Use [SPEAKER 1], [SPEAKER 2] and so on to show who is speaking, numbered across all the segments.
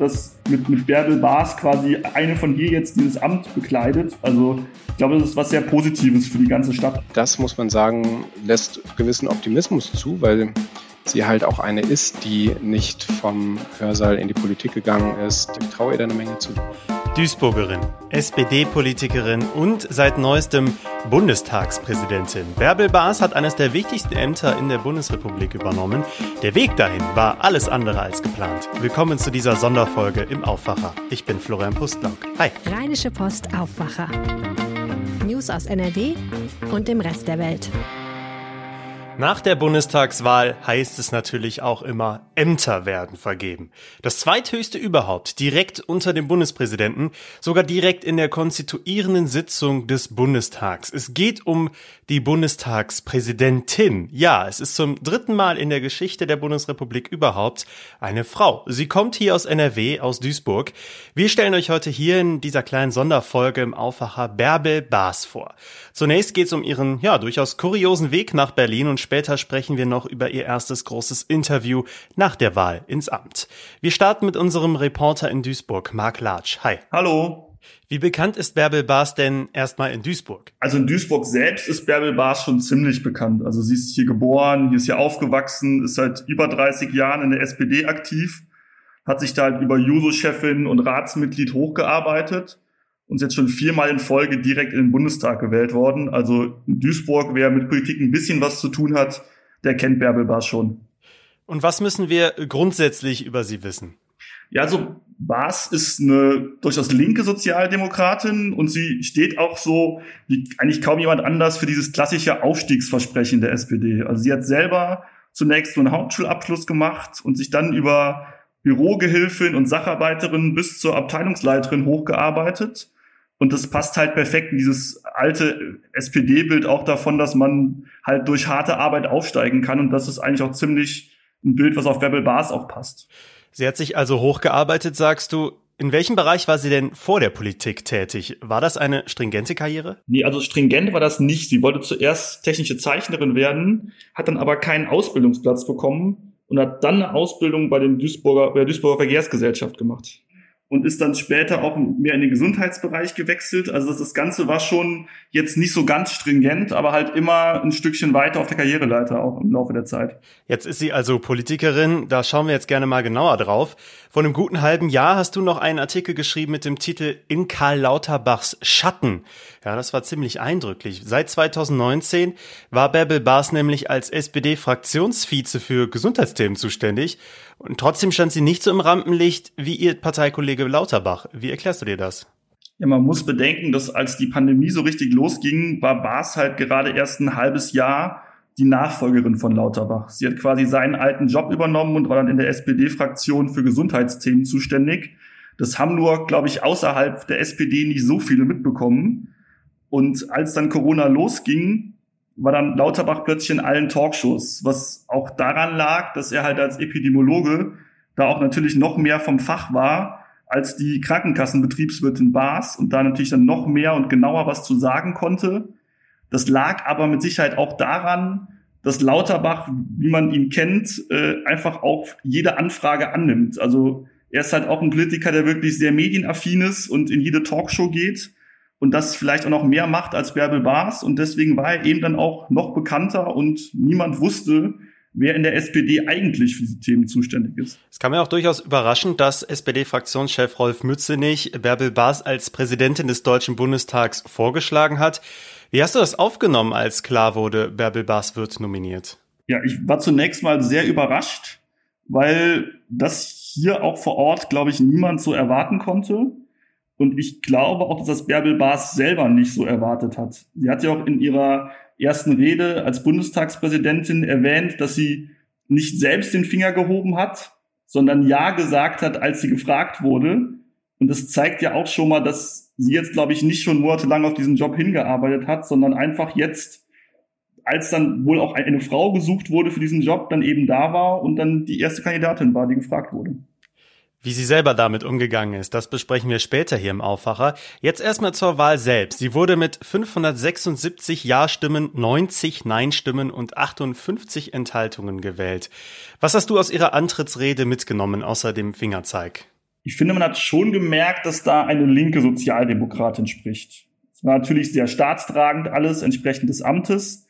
[SPEAKER 1] Dass mit, mit Bärbel Baas quasi eine von hier jetzt dieses Amt bekleidet. Also ich glaube, das ist was sehr Positives für die ganze Stadt.
[SPEAKER 2] Das muss man sagen, lässt gewissen Optimismus zu, weil sie halt auch eine ist, die nicht vom Hörsaal in die Politik gegangen ist. Ich traue ihr da eine Menge zu.
[SPEAKER 3] Duisburgerin, SPD-Politikerin und seit neuestem Bundestagspräsidentin. Bärbel Baas hat eines der wichtigsten Ämter in der Bundesrepublik übernommen. Der Weg dahin war alles andere als geplant. Willkommen zu dieser Sonderfolge im Aufwacher. Ich bin Florian Pustlauk. Hi.
[SPEAKER 4] Rheinische Post Aufwacher. News aus NRW und dem Rest der Welt.
[SPEAKER 3] Nach der Bundestagswahl heißt es natürlich auch immer, Ämter werden vergeben. Das zweithöchste überhaupt, direkt unter dem Bundespräsidenten, sogar direkt in der konstituierenden Sitzung des Bundestags. Es geht um die Bundestagspräsidentin. Ja, es ist zum dritten Mal in der Geschichte der Bundesrepublik überhaupt eine Frau. Sie kommt hier aus NRW, aus Duisburg. Wir stellen euch heute hier in dieser kleinen Sonderfolge im Aufwacher Bärbel Baas vor. Zunächst geht es um ihren, ja, durchaus kuriosen Weg nach Berlin und später sprechen wir noch über ihr erstes großes Interview nach der Wahl ins Amt. Wir starten mit unserem Reporter in Duisburg, Marc Latsch. Hi.
[SPEAKER 1] Hallo.
[SPEAKER 3] Wie bekannt ist Bärbel Baas denn erstmal in Duisburg?
[SPEAKER 1] Also in Duisburg selbst ist Bärbel Baas schon ziemlich bekannt. Also sie ist hier geboren, hier ist hier aufgewachsen, ist seit über 30 Jahren in der SPD aktiv, hat sich da halt über Juso-Chefin und Ratsmitglied hochgearbeitet und ist jetzt schon viermal in Folge direkt in den Bundestag gewählt worden. Also in Duisburg, wer mit Politik ein bisschen was zu tun hat, der kennt Bärbel Baas schon.
[SPEAKER 3] Und was müssen wir grundsätzlich über sie wissen?
[SPEAKER 1] Ja, also Baas ist eine durchaus linke Sozialdemokratin und sie steht auch so wie eigentlich kaum jemand anders für dieses klassische Aufstiegsversprechen der SPD. Also sie hat selber zunächst nur einen Hauptschulabschluss gemacht und sich dann über Bürogehilfin und Sacharbeiterin bis zur Abteilungsleiterin hochgearbeitet. Und das passt halt perfekt in dieses alte SPD-Bild auch davon, dass man halt durch harte Arbeit aufsteigen kann. Und das ist eigentlich auch ziemlich ein Bild, was auf Webbel Bars auch passt.
[SPEAKER 3] Sie hat sich also hochgearbeitet, sagst du. In welchem Bereich war sie denn vor der Politik tätig? War das eine stringente Karriere?
[SPEAKER 1] Nee, also stringent war das nicht. Sie wollte zuerst technische Zeichnerin werden, hat dann aber keinen Ausbildungsplatz bekommen und hat dann eine Ausbildung bei, den Duisburger, bei der Duisburger Verkehrsgesellschaft gemacht und ist dann später auch mehr in den Gesundheitsbereich gewechselt. Also das, das Ganze war schon jetzt nicht so ganz stringent, aber halt immer ein Stückchen weiter auf der Karriereleiter auch im Laufe der Zeit.
[SPEAKER 3] Jetzt ist sie also Politikerin, da schauen wir jetzt gerne mal genauer drauf. Vor einem guten halben Jahr hast du noch einen Artikel geschrieben mit dem Titel In Karl Lauterbachs Schatten. Ja, das war ziemlich eindrücklich. Seit 2019 war Bärbel Baas nämlich als SPD-Fraktionsvize für Gesundheitsthemen zuständig und trotzdem stand sie nicht so im Rampenlicht wie ihr Parteikollege Lauterbach. Wie erklärst du dir das?
[SPEAKER 1] Ja, man muss bedenken, dass als die Pandemie so richtig losging, war Baas halt gerade erst ein halbes Jahr die Nachfolgerin von Lauterbach. Sie hat quasi seinen alten Job übernommen und war dann in der SPD-Fraktion für Gesundheitsthemen zuständig. Das haben nur, glaube ich, außerhalb der SPD nicht so viele mitbekommen. Und als dann Corona losging, war dann Lauterbach plötzlich in allen Talkshows, was auch daran lag, dass er halt als Epidemiologe da auch natürlich noch mehr vom Fach war als die Krankenkassenbetriebswirtin Baas und da natürlich dann noch mehr und genauer was zu sagen konnte. Das lag aber mit Sicherheit auch daran, dass Lauterbach, wie man ihn kennt, äh, einfach auch jede Anfrage annimmt. Also er ist halt auch ein Politiker, der wirklich sehr medienaffin ist und in jede Talkshow geht und das vielleicht auch noch mehr macht als Bärbel Baas. Und deswegen war er eben dann auch noch bekannter und niemand wusste, wer in der SPD eigentlich für diese Themen zuständig ist.
[SPEAKER 3] Es kam ja auch durchaus überraschend, dass SPD-Fraktionschef Rolf Mützenich Bärbel Baas als Präsidentin des Deutschen Bundestags vorgeschlagen hat. Wie hast du das aufgenommen, als klar wurde, Bärbel Baas wird nominiert?
[SPEAKER 1] Ja, ich war zunächst mal sehr überrascht, weil das hier auch vor Ort, glaube ich, niemand so erwarten konnte. Und ich glaube auch, dass das Bärbel Baas selber nicht so erwartet hat. Sie hat ja auch in ihrer ersten Rede als Bundestagspräsidentin erwähnt, dass sie nicht selbst den Finger gehoben hat, sondern Ja gesagt hat, als sie gefragt wurde. Und das zeigt ja auch schon mal, dass sie jetzt, glaube ich, nicht schon monatelang auf diesen Job hingearbeitet hat, sondern einfach jetzt, als dann wohl auch eine Frau gesucht wurde für diesen Job, dann eben da war und dann die erste Kandidatin war, die gefragt wurde.
[SPEAKER 3] Wie sie selber damit umgegangen ist, das besprechen wir später hier im Aufwacher. Jetzt erstmal zur Wahl selbst. Sie wurde mit 576 Ja-Stimmen, 90 Nein-Stimmen und 58 Enthaltungen gewählt. Was hast du aus ihrer Antrittsrede mitgenommen, außer dem Fingerzeig?
[SPEAKER 1] Ich finde, man hat schon gemerkt, dass da eine linke Sozialdemokratin spricht. Es war natürlich sehr staatstragend alles, entsprechend des Amtes.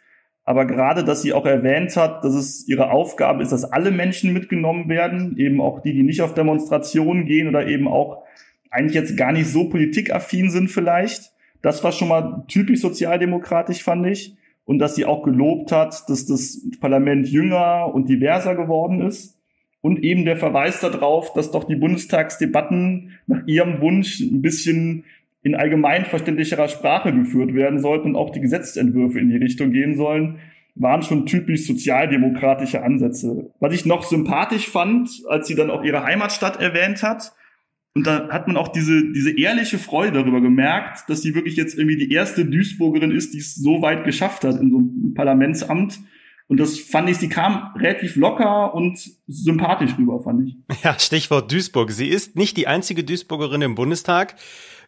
[SPEAKER 1] Aber gerade, dass sie auch erwähnt hat, dass es ihre Aufgabe ist, dass alle Menschen mitgenommen werden, eben auch die, die nicht auf Demonstrationen gehen oder eben auch eigentlich jetzt gar nicht so politikaffin sind vielleicht. Das war schon mal typisch sozialdemokratisch, fand ich. Und dass sie auch gelobt hat, dass das Parlament jünger und diverser geworden ist. Und eben der Verweis darauf, dass doch die Bundestagsdebatten nach ihrem Wunsch ein bisschen in allgemein verständlicherer Sprache geführt werden sollten und auch die Gesetzentwürfe in die Richtung gehen sollen, waren schon typisch sozialdemokratische Ansätze. Was ich noch sympathisch fand, als sie dann auch ihre Heimatstadt erwähnt hat, und da hat man auch diese, diese ehrliche Freude darüber gemerkt, dass sie wirklich jetzt irgendwie die erste Duisburgerin ist, die es so weit geschafft hat in so einem Parlamentsamt. Und das fand ich, sie kam relativ locker und sympathisch rüber, fand ich.
[SPEAKER 3] Ja, Stichwort Duisburg. Sie ist nicht die einzige Duisburgerin im Bundestag.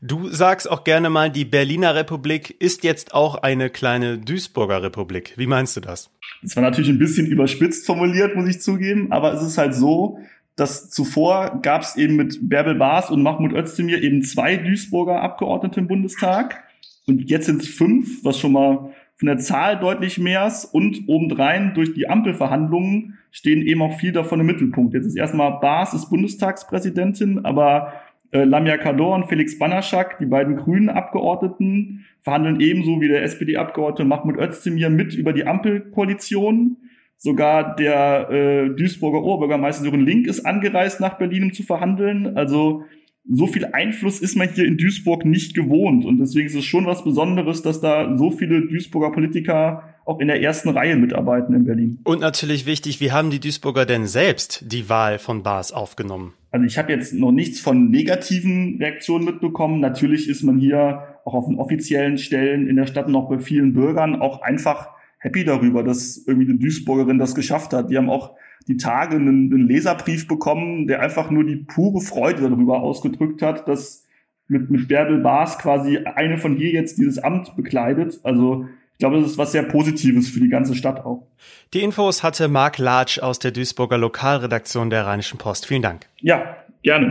[SPEAKER 3] Du sagst auch gerne mal, die Berliner Republik ist jetzt auch eine kleine Duisburger Republik. Wie meinst du das?
[SPEAKER 1] Das war natürlich ein bisschen überspitzt formuliert, muss ich zugeben, aber es ist halt so, dass zuvor gab es eben mit Bärbel Baas und Mahmoud Özdemir eben zwei Duisburger Abgeordnete im Bundestag und jetzt sind es fünf, was schon mal von der Zahl deutlich mehr und obendrein durch die Ampelverhandlungen stehen eben auch viel davon im Mittelpunkt. Jetzt ist erstmal Baas ist Bundestagspräsidentin, aber äh, Lamia Kador und Felix Banaschak, die beiden grünen Abgeordneten, verhandeln ebenso wie der SPD-Abgeordnete Mahmoud Özdemir mit über die Ampelkoalition. Sogar der äh, Duisburger Oberbürgermeister Sören Link ist angereist nach Berlin, um zu verhandeln. Also so viel Einfluss ist man hier in Duisburg nicht gewohnt. Und deswegen ist es schon was Besonderes, dass da so viele Duisburger Politiker auch in der ersten Reihe mitarbeiten in Berlin.
[SPEAKER 3] Und natürlich wichtig, wie haben die Duisburger denn selbst die Wahl von Baas aufgenommen?
[SPEAKER 1] Also ich habe jetzt noch nichts von negativen Reaktionen mitbekommen. Natürlich ist man hier auch auf den offiziellen Stellen in der Stadt noch bei vielen Bürgern auch einfach happy darüber, dass irgendwie eine Duisburgerin das geschafft hat. Die haben auch die Tage einen, einen Leserbrief bekommen, der einfach nur die pure Freude darüber ausgedrückt hat, dass mit, mit Bärbel Baas quasi eine von hier jetzt dieses Amt bekleidet. Also ich glaube, das ist was sehr Positives für die ganze Stadt auch.
[SPEAKER 3] Die Infos hatte Marc Latsch aus der Duisburger Lokalredaktion der Rheinischen Post. Vielen Dank.
[SPEAKER 1] Ja, gerne.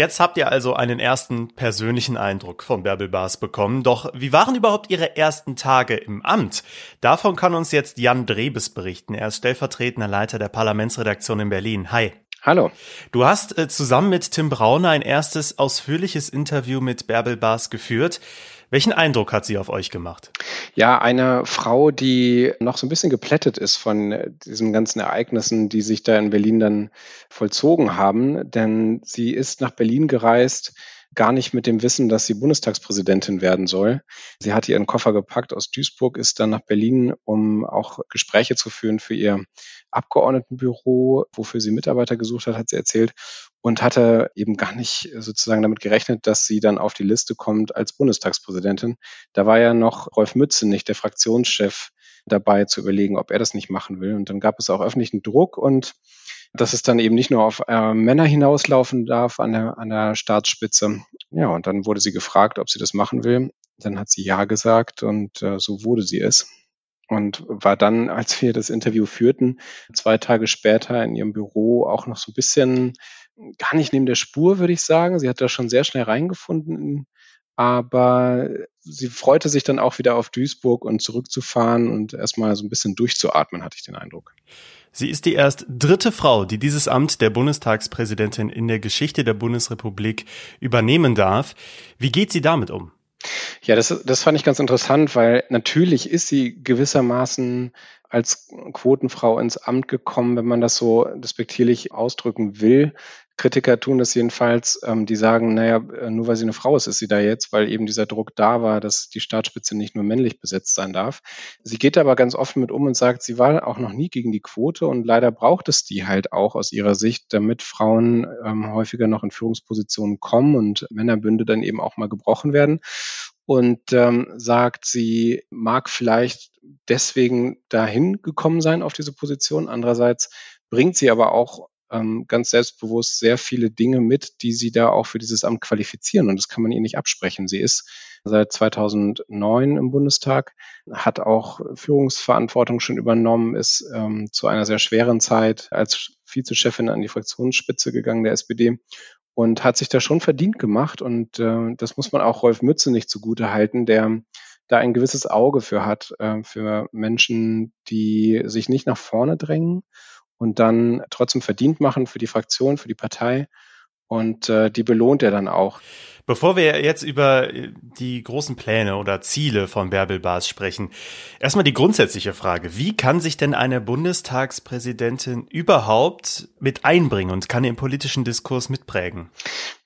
[SPEAKER 3] Jetzt habt ihr also einen ersten persönlichen Eindruck von Bärbel Baas bekommen. Doch wie waren überhaupt Ihre ersten Tage im Amt? Davon kann uns jetzt Jan Drebes berichten. Er ist stellvertretender Leiter der Parlamentsredaktion in Berlin. Hi.
[SPEAKER 2] Hallo.
[SPEAKER 3] Du hast äh, zusammen mit Tim Brauner ein erstes ausführliches Interview mit Bärbel Baas geführt. Welchen Eindruck hat sie auf euch gemacht?
[SPEAKER 2] Ja, eine Frau, die noch so ein bisschen geplättet ist von diesen ganzen Ereignissen, die sich da in Berlin dann vollzogen haben. Denn sie ist nach Berlin gereist, gar nicht mit dem Wissen, dass sie Bundestagspräsidentin werden soll. Sie hatte ihren Koffer gepackt aus Duisburg, ist dann nach Berlin, um auch Gespräche zu führen für ihr Abgeordnetenbüro, wofür sie Mitarbeiter gesucht hat, hat sie erzählt, und hatte eben gar nicht sozusagen damit gerechnet, dass sie dann auf die Liste kommt als Bundestagspräsidentin. Da war ja noch Rolf Mützenich, der Fraktionschef, dabei zu überlegen, ob er das nicht machen will. Und dann gab es auch öffentlichen Druck und dass es dann eben nicht nur auf äh, Männer hinauslaufen darf an der, an der Staatsspitze. Ja, und dann wurde sie gefragt, ob sie das machen will. Dann hat sie Ja gesagt und äh, so wurde sie es. Und war dann, als wir das Interview führten, zwei Tage später in ihrem Büro auch noch so ein bisschen gar nicht neben der Spur, würde ich sagen. Sie hat da schon sehr schnell reingefunden, aber sie freute sich dann auch wieder auf Duisburg und zurückzufahren und erstmal so ein bisschen durchzuatmen, hatte ich den Eindruck.
[SPEAKER 3] Sie ist die erst dritte Frau, die dieses Amt der Bundestagspräsidentin in der Geschichte der Bundesrepublik übernehmen darf. Wie geht sie damit um?
[SPEAKER 2] Ja, das, das fand ich ganz interessant, weil natürlich ist sie gewissermaßen als Quotenfrau ins Amt gekommen, wenn man das so despektierlich ausdrücken will. Kritiker tun das jedenfalls. Ähm, die sagen, naja, äh, nur weil sie eine Frau ist, ist sie da jetzt, weil eben dieser Druck da war, dass die Staatsspitze nicht nur männlich besetzt sein darf. Sie geht aber ganz offen mit um und sagt, sie war auch noch nie gegen die Quote und leider braucht es die halt auch aus ihrer Sicht, damit Frauen ähm, häufiger noch in Führungspositionen kommen und Männerbünde dann eben auch mal gebrochen werden und ähm, sagt, sie mag vielleicht deswegen dahin gekommen sein auf diese Position. Andererseits bringt sie aber auch ähm, ganz selbstbewusst sehr viele Dinge mit, die sie da auch für dieses Amt qualifizieren. Und das kann man ihr nicht absprechen. Sie ist seit 2009 im Bundestag, hat auch Führungsverantwortung schon übernommen, ist ähm, zu einer sehr schweren Zeit als Vizechefin an die Fraktionsspitze gegangen der SPD und hat sich da schon verdient gemacht. Und äh, das muss man auch Rolf Mütze nicht zugute halten, der da ein gewisses Auge für hat, äh, für Menschen, die sich nicht nach vorne drängen und dann trotzdem verdient machen für die Fraktion, für die Partei. Und äh, die belohnt er dann auch.
[SPEAKER 3] Bevor wir jetzt über die großen Pläne oder Ziele von Bärbel Baas sprechen, erstmal die grundsätzliche Frage. Wie kann sich denn eine Bundestagspräsidentin überhaupt mit einbringen und kann den politischen Diskurs mitprägen?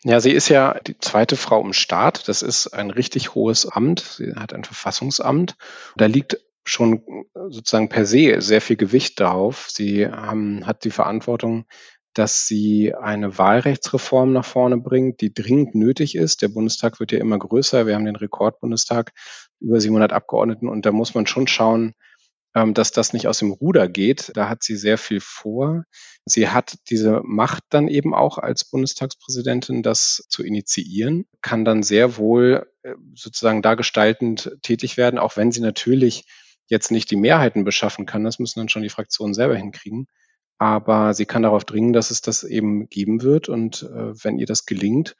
[SPEAKER 2] Ja, sie ist ja die zweite Frau im Staat. Das ist ein richtig hohes Amt. Sie hat ein Verfassungsamt. Da liegt schon sozusagen per se sehr viel Gewicht darauf. Sie haben, hat die Verantwortung, dass sie eine Wahlrechtsreform nach vorne bringt, die dringend nötig ist. Der Bundestag wird ja immer größer. Wir haben den Rekordbundestag über 700 Abgeordneten und da muss man schon schauen, ähm, dass das nicht aus dem Ruder geht. Da hat sie sehr viel vor. Sie hat diese Macht dann eben auch als Bundestagspräsidentin, das zu initiieren, kann dann sehr wohl äh, sozusagen da gestaltend tätig werden, auch wenn sie natürlich jetzt nicht die Mehrheiten beschaffen kann. Das müssen dann schon die Fraktionen selber hinkriegen. Aber sie kann darauf dringen, dass es das eben geben wird. Und äh, wenn ihr das gelingt,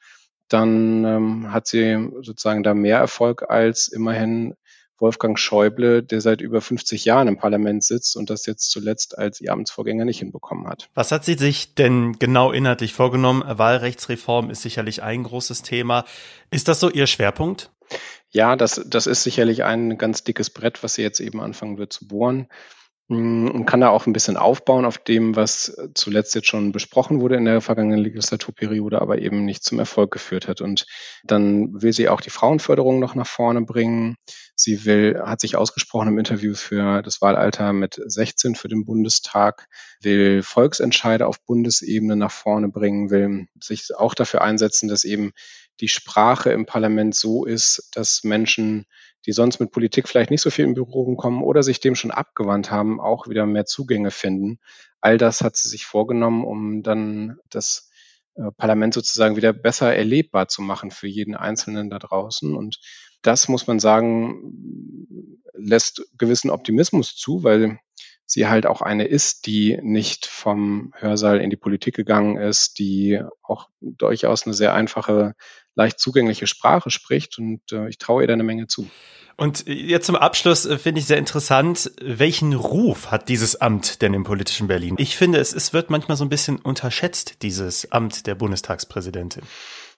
[SPEAKER 2] dann ähm, hat sie sozusagen da mehr Erfolg als immerhin Wolfgang Schäuble, der seit über 50 Jahren im Parlament sitzt und das jetzt zuletzt als ihr Amtsvorgänger nicht hinbekommen hat.
[SPEAKER 3] Was hat sie sich denn genau inhaltlich vorgenommen? Wahlrechtsreform ist sicherlich ein großes Thema. Ist das so ihr Schwerpunkt?
[SPEAKER 2] Ja, das, das ist sicherlich ein ganz dickes Brett, was sie jetzt eben anfangen wird zu bohren. Mm, und kann da auch ein bisschen aufbauen auf dem, was zuletzt jetzt schon besprochen wurde in der vergangenen Legislaturperiode, aber eben nicht zum Erfolg geführt hat. Und dann will sie auch die Frauenförderung noch nach vorne bringen. Sie will, hat sich ausgesprochen im Interview für das Wahlalter mit 16 für den Bundestag, will Volksentscheide auf Bundesebene nach vorne bringen, will sich auch dafür einsetzen, dass eben die Sprache im Parlament so ist, dass Menschen die sonst mit Politik vielleicht nicht so viel in Berührung kommen oder sich dem schon abgewandt haben, auch wieder mehr Zugänge finden. All das hat sie sich vorgenommen, um dann das äh, Parlament sozusagen wieder besser erlebbar zu machen für jeden Einzelnen da draußen. Und das muss man sagen, lässt gewissen Optimismus zu, weil sie halt auch eine ist, die nicht vom Hörsaal in die Politik gegangen ist, die auch durchaus eine sehr einfache, leicht zugängliche Sprache spricht und äh, ich traue ihr da eine Menge zu.
[SPEAKER 3] Und jetzt zum Abschluss äh, finde ich sehr interessant, welchen Ruf hat dieses Amt denn im politischen Berlin? Ich finde, es, es wird manchmal so ein bisschen unterschätzt, dieses Amt der Bundestagspräsidentin.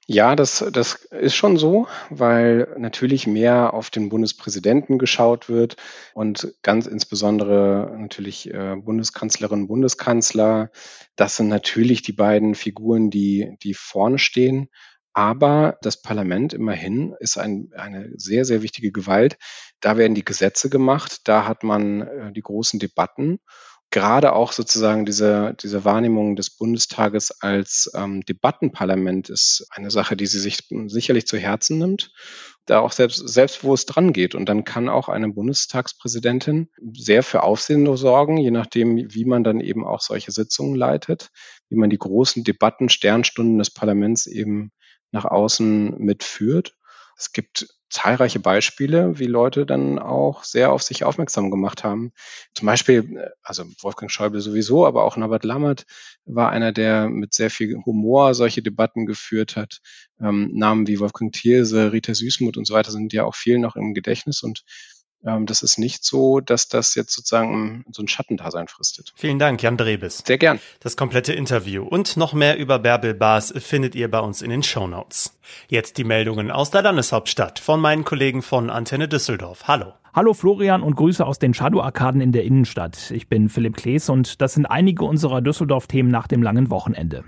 [SPEAKER 2] Ja, das, das ist schon so, weil natürlich mehr auf den Bundespräsidenten geschaut wird und ganz insbesondere natürlich äh, Bundeskanzlerin, Bundeskanzler. Das sind natürlich die beiden Figuren, die, die vorne stehen. Aber das Parlament immerhin ist ein, eine sehr, sehr wichtige Gewalt. Da werden die Gesetze gemacht, da hat man äh, die großen Debatten gerade auch sozusagen diese, diese Wahrnehmung des Bundestages als ähm, Debattenparlament ist eine Sache, die sie sich sicherlich zu Herzen nimmt, da auch selbst, selbstbewusst dran geht. Und dann kann auch eine Bundestagspräsidentin sehr für Aufsehen sorgen, je nachdem, wie man dann eben auch solche Sitzungen leitet, wie man die großen Debatten, Sternstunden des Parlaments eben nach außen mitführt. Es gibt zahlreiche Beispiele, wie Leute dann auch sehr auf sich aufmerksam gemacht haben. Zum Beispiel, also Wolfgang Schäuble sowieso, aber auch Norbert Lammert war einer, der mit sehr viel Humor solche Debatten geführt hat. Ähm, Namen wie Wolfgang Thierse, Rita Süßmuth und so weiter sind ja auch vielen noch im Gedächtnis und das ist nicht so, dass das jetzt sozusagen so ein Schattendasein fristet.
[SPEAKER 3] Vielen Dank, Jan Drebes.
[SPEAKER 2] Sehr gern.
[SPEAKER 3] Das komplette Interview und noch mehr über Bärbel Baas findet ihr bei uns in den Show Notes. Jetzt die Meldungen aus der Landeshauptstadt von meinen Kollegen von Antenne Düsseldorf. Hallo.
[SPEAKER 5] Hallo Florian und Grüße aus den Shadow-Arkaden in der Innenstadt. Ich bin Philipp Klees und das sind einige unserer Düsseldorf-Themen nach dem langen Wochenende.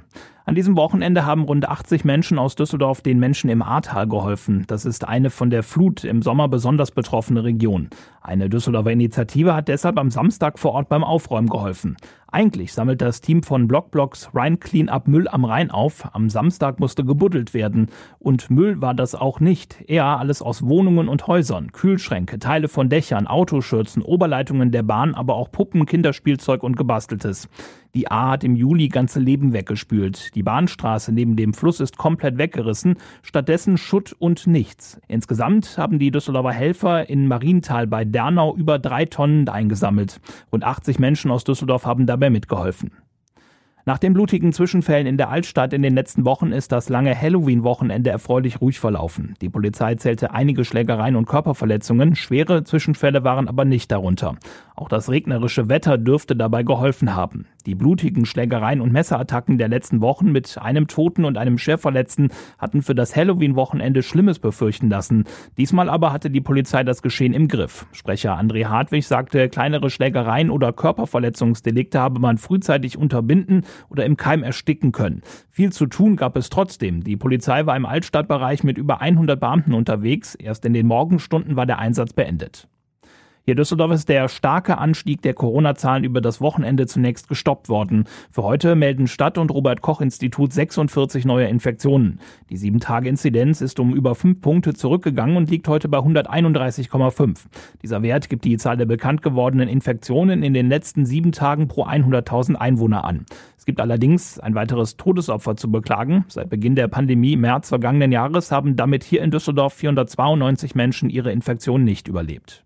[SPEAKER 5] An diesem Wochenende haben rund 80 Menschen aus Düsseldorf den Menschen im Ahrtal geholfen. Das ist eine von der Flut im Sommer besonders betroffene Region. Eine Düsseldorfer Initiative hat deshalb am Samstag vor Ort beim Aufräumen geholfen. Eigentlich sammelt das Team von Blockblocks Rhein Clean Up Müll am Rhein auf. Am Samstag musste gebuddelt werden. Und Müll war das auch nicht. Eher alles aus Wohnungen und Häusern. Kühlschränke, Teile von Dächern, Autoschürzen, Oberleitungen der Bahn, aber auch Puppen, Kinderspielzeug und Gebasteltes. Die A hat im Juli ganze Leben weggespült. Die Bahnstraße neben dem Fluss ist komplett weggerissen. Stattdessen Schutt und nichts. Insgesamt haben die Düsseldorfer Helfer in Marienthal bei Dernau über drei Tonnen eingesammelt. Rund 80 Menschen aus Düsseldorf haben dabei mitgeholfen. Nach den blutigen Zwischenfällen in der Altstadt in den letzten Wochen ist das lange Halloween-Wochenende erfreulich ruhig verlaufen. Die Polizei zählte einige Schlägereien und Körperverletzungen, schwere Zwischenfälle waren aber nicht darunter. Auch das regnerische Wetter dürfte dabei geholfen haben. Die blutigen Schlägereien und Messerattacken der letzten Wochen mit einem Toten und einem Schwerverletzten hatten für das Halloween-Wochenende Schlimmes befürchten lassen. Diesmal aber hatte die Polizei das Geschehen im Griff. Sprecher André Hartwig sagte, kleinere Schlägereien oder Körperverletzungsdelikte habe man frühzeitig unterbinden oder im Keim ersticken können. Viel zu tun gab es trotzdem. Die Polizei war im Altstadtbereich mit über 100 Beamten unterwegs. Erst in den Morgenstunden war der Einsatz beendet. Hier in Düsseldorf ist der starke Anstieg der Corona-Zahlen über das Wochenende zunächst gestoppt worden. Für heute melden Stadt- und Robert-Koch-Institut 46 neue Infektionen. Die 7-Tage-Inzidenz ist um über 5 Punkte zurückgegangen und liegt heute bei 131,5. Dieser Wert gibt die Zahl der bekannt gewordenen Infektionen in den letzten sieben Tagen pro 100.000 Einwohner an. Es gibt allerdings ein weiteres Todesopfer zu beklagen. Seit Beginn der Pandemie im März vergangenen Jahres haben damit hier in Düsseldorf 492 Menschen ihre Infektion nicht überlebt.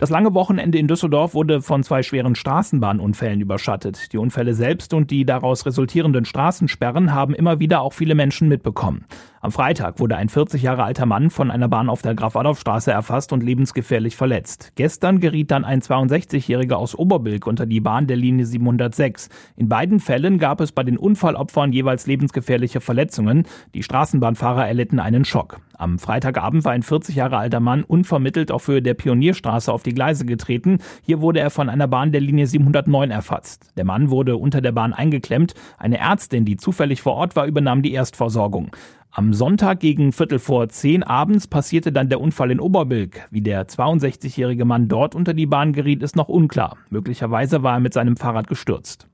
[SPEAKER 5] Das lange Wochenende in Düsseldorf wurde von zwei schweren Straßenbahnunfällen überschattet. Die Unfälle selbst und die daraus resultierenden Straßensperren haben immer wieder auch viele Menschen mitbekommen. Am Freitag wurde ein 40 Jahre alter Mann von einer Bahn auf der Graf-Adolf-Straße erfasst und lebensgefährlich verletzt. Gestern geriet dann ein 62-Jähriger aus Oberbilk unter die Bahn der Linie 706. In beiden Fällen gab es bei den Unfallopfern jeweils lebensgefährliche Verletzungen. Die Straßenbahnfahrer erlitten einen Schock. Am Freitagabend war ein 40 Jahre alter Mann unvermittelt auf Höhe der Pionierstraße auf die Gleise getreten. Hier wurde er von einer Bahn der Linie 709 erfasst. Der Mann wurde unter der Bahn eingeklemmt. Eine Ärztin, die zufällig vor Ort war, übernahm die Erstversorgung. Am Sonntag gegen Viertel vor zehn abends passierte dann der Unfall in Oberbilk. Wie der 62-jährige Mann dort unter die Bahn geriet, ist noch unklar. Möglicherweise war er mit seinem Fahrrad gestürzt.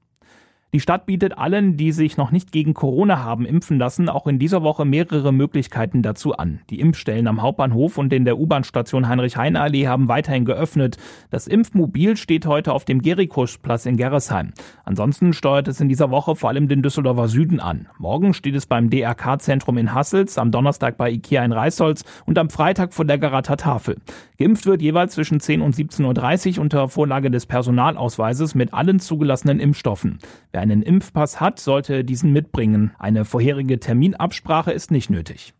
[SPEAKER 5] Die Stadt bietet allen, die sich noch nicht gegen Corona haben impfen lassen, auch in dieser Woche mehrere Möglichkeiten dazu an. Die Impfstellen am Hauptbahnhof und in der U-Bahn-Station Heinrich-Heine-Allee haben weiterhin geöffnet. Das Impfmobil steht heute auf dem Gerikusplatz in Gerresheim. Ansonsten steuert es in dieser Woche vor allem den Düsseldorfer Süden an. Morgen steht es beim DRK-Zentrum in Hassels, am Donnerstag bei Ikea in Reisholz und am Freitag vor der Garater Tafel. Geimpft wird jeweils zwischen 10 und 17.30 Uhr unter Vorlage des Personalausweises mit allen zugelassenen Impfstoffen. Wer einen Impfpass hat, sollte diesen mitbringen. Eine vorherige Terminabsprache ist nicht nötig.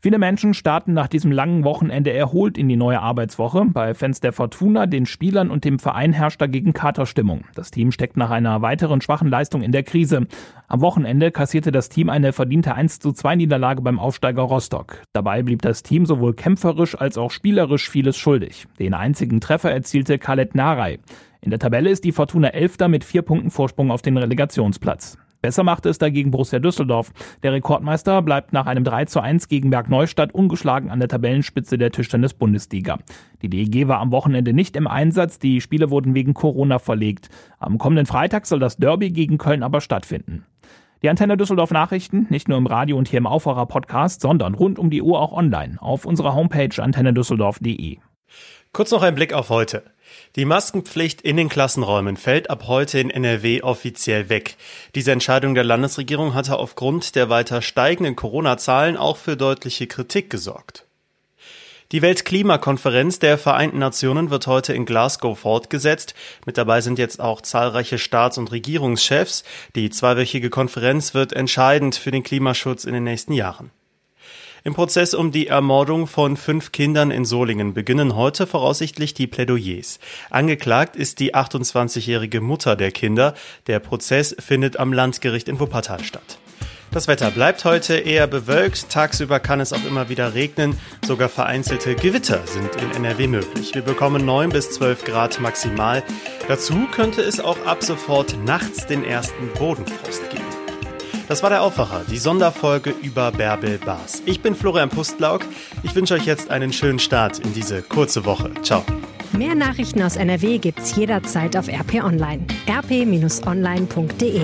[SPEAKER 5] Viele Menschen starten nach diesem langen Wochenende erholt in die neue Arbeitswoche. Bei Fans der Fortuna, den Spielern und dem Verein herrscht dagegen Katerstimmung. Das Team steckt nach einer weiteren schwachen Leistung in der Krise. Am Wochenende kassierte das Team eine verdiente 1 zu 2 Niederlage beim Aufsteiger Rostock. Dabei blieb das Team sowohl kämpferisch als auch spielerisch vieles schuldig. Den einzigen Treffer erzielte Khaled Narei. In der Tabelle ist die Fortuna Elfter mit vier Punkten Vorsprung auf den Relegationsplatz. Besser machte es dagegen Borussia Düsseldorf. Der Rekordmeister bleibt nach einem 3 zu 1 gegen Berg Neustadt ungeschlagen an der Tabellenspitze der Tischtennis-Bundesliga. Die DEG war am Wochenende nicht im Einsatz, die Spiele wurden wegen Corona verlegt. Am kommenden Freitag soll das Derby gegen Köln aber stattfinden. Die Antenne Düsseldorf Nachrichten, nicht nur im Radio und hier im Aufwacher Podcast, sondern rund um die Uhr auch online auf unserer Homepage antennedüsseldorf.de.
[SPEAKER 3] Kurz noch ein Blick auf heute. Die Maskenpflicht in den Klassenräumen fällt ab heute in NRW offiziell weg. Diese Entscheidung der Landesregierung hatte aufgrund der weiter steigenden Corona-Zahlen auch für deutliche Kritik gesorgt. Die Weltklimakonferenz der Vereinten Nationen wird heute in Glasgow fortgesetzt. Mit dabei sind jetzt auch zahlreiche Staats- und Regierungschefs. Die zweiwöchige Konferenz wird entscheidend für den Klimaschutz in den nächsten Jahren. Im Prozess um die Ermordung von fünf Kindern in Solingen beginnen heute voraussichtlich die Plädoyers. Angeklagt ist die 28-jährige Mutter der Kinder. Der Prozess findet am Landgericht in Wuppertal statt. Das Wetter bleibt heute eher bewölkt. Tagsüber kann es auch immer wieder regnen. Sogar vereinzelte Gewitter sind in NRW möglich. Wir bekommen 9 bis 12 Grad maximal. Dazu könnte es auch ab sofort nachts den ersten Bodenfrost geben. Das war der Aufwacher, die Sonderfolge über Bärbel Baas. Ich bin Florian Pustlauk. Ich wünsche euch jetzt einen schönen Start in diese kurze Woche. Ciao.
[SPEAKER 4] Mehr Nachrichten aus NRW gibt's jederzeit auf RP Online. rp-online.de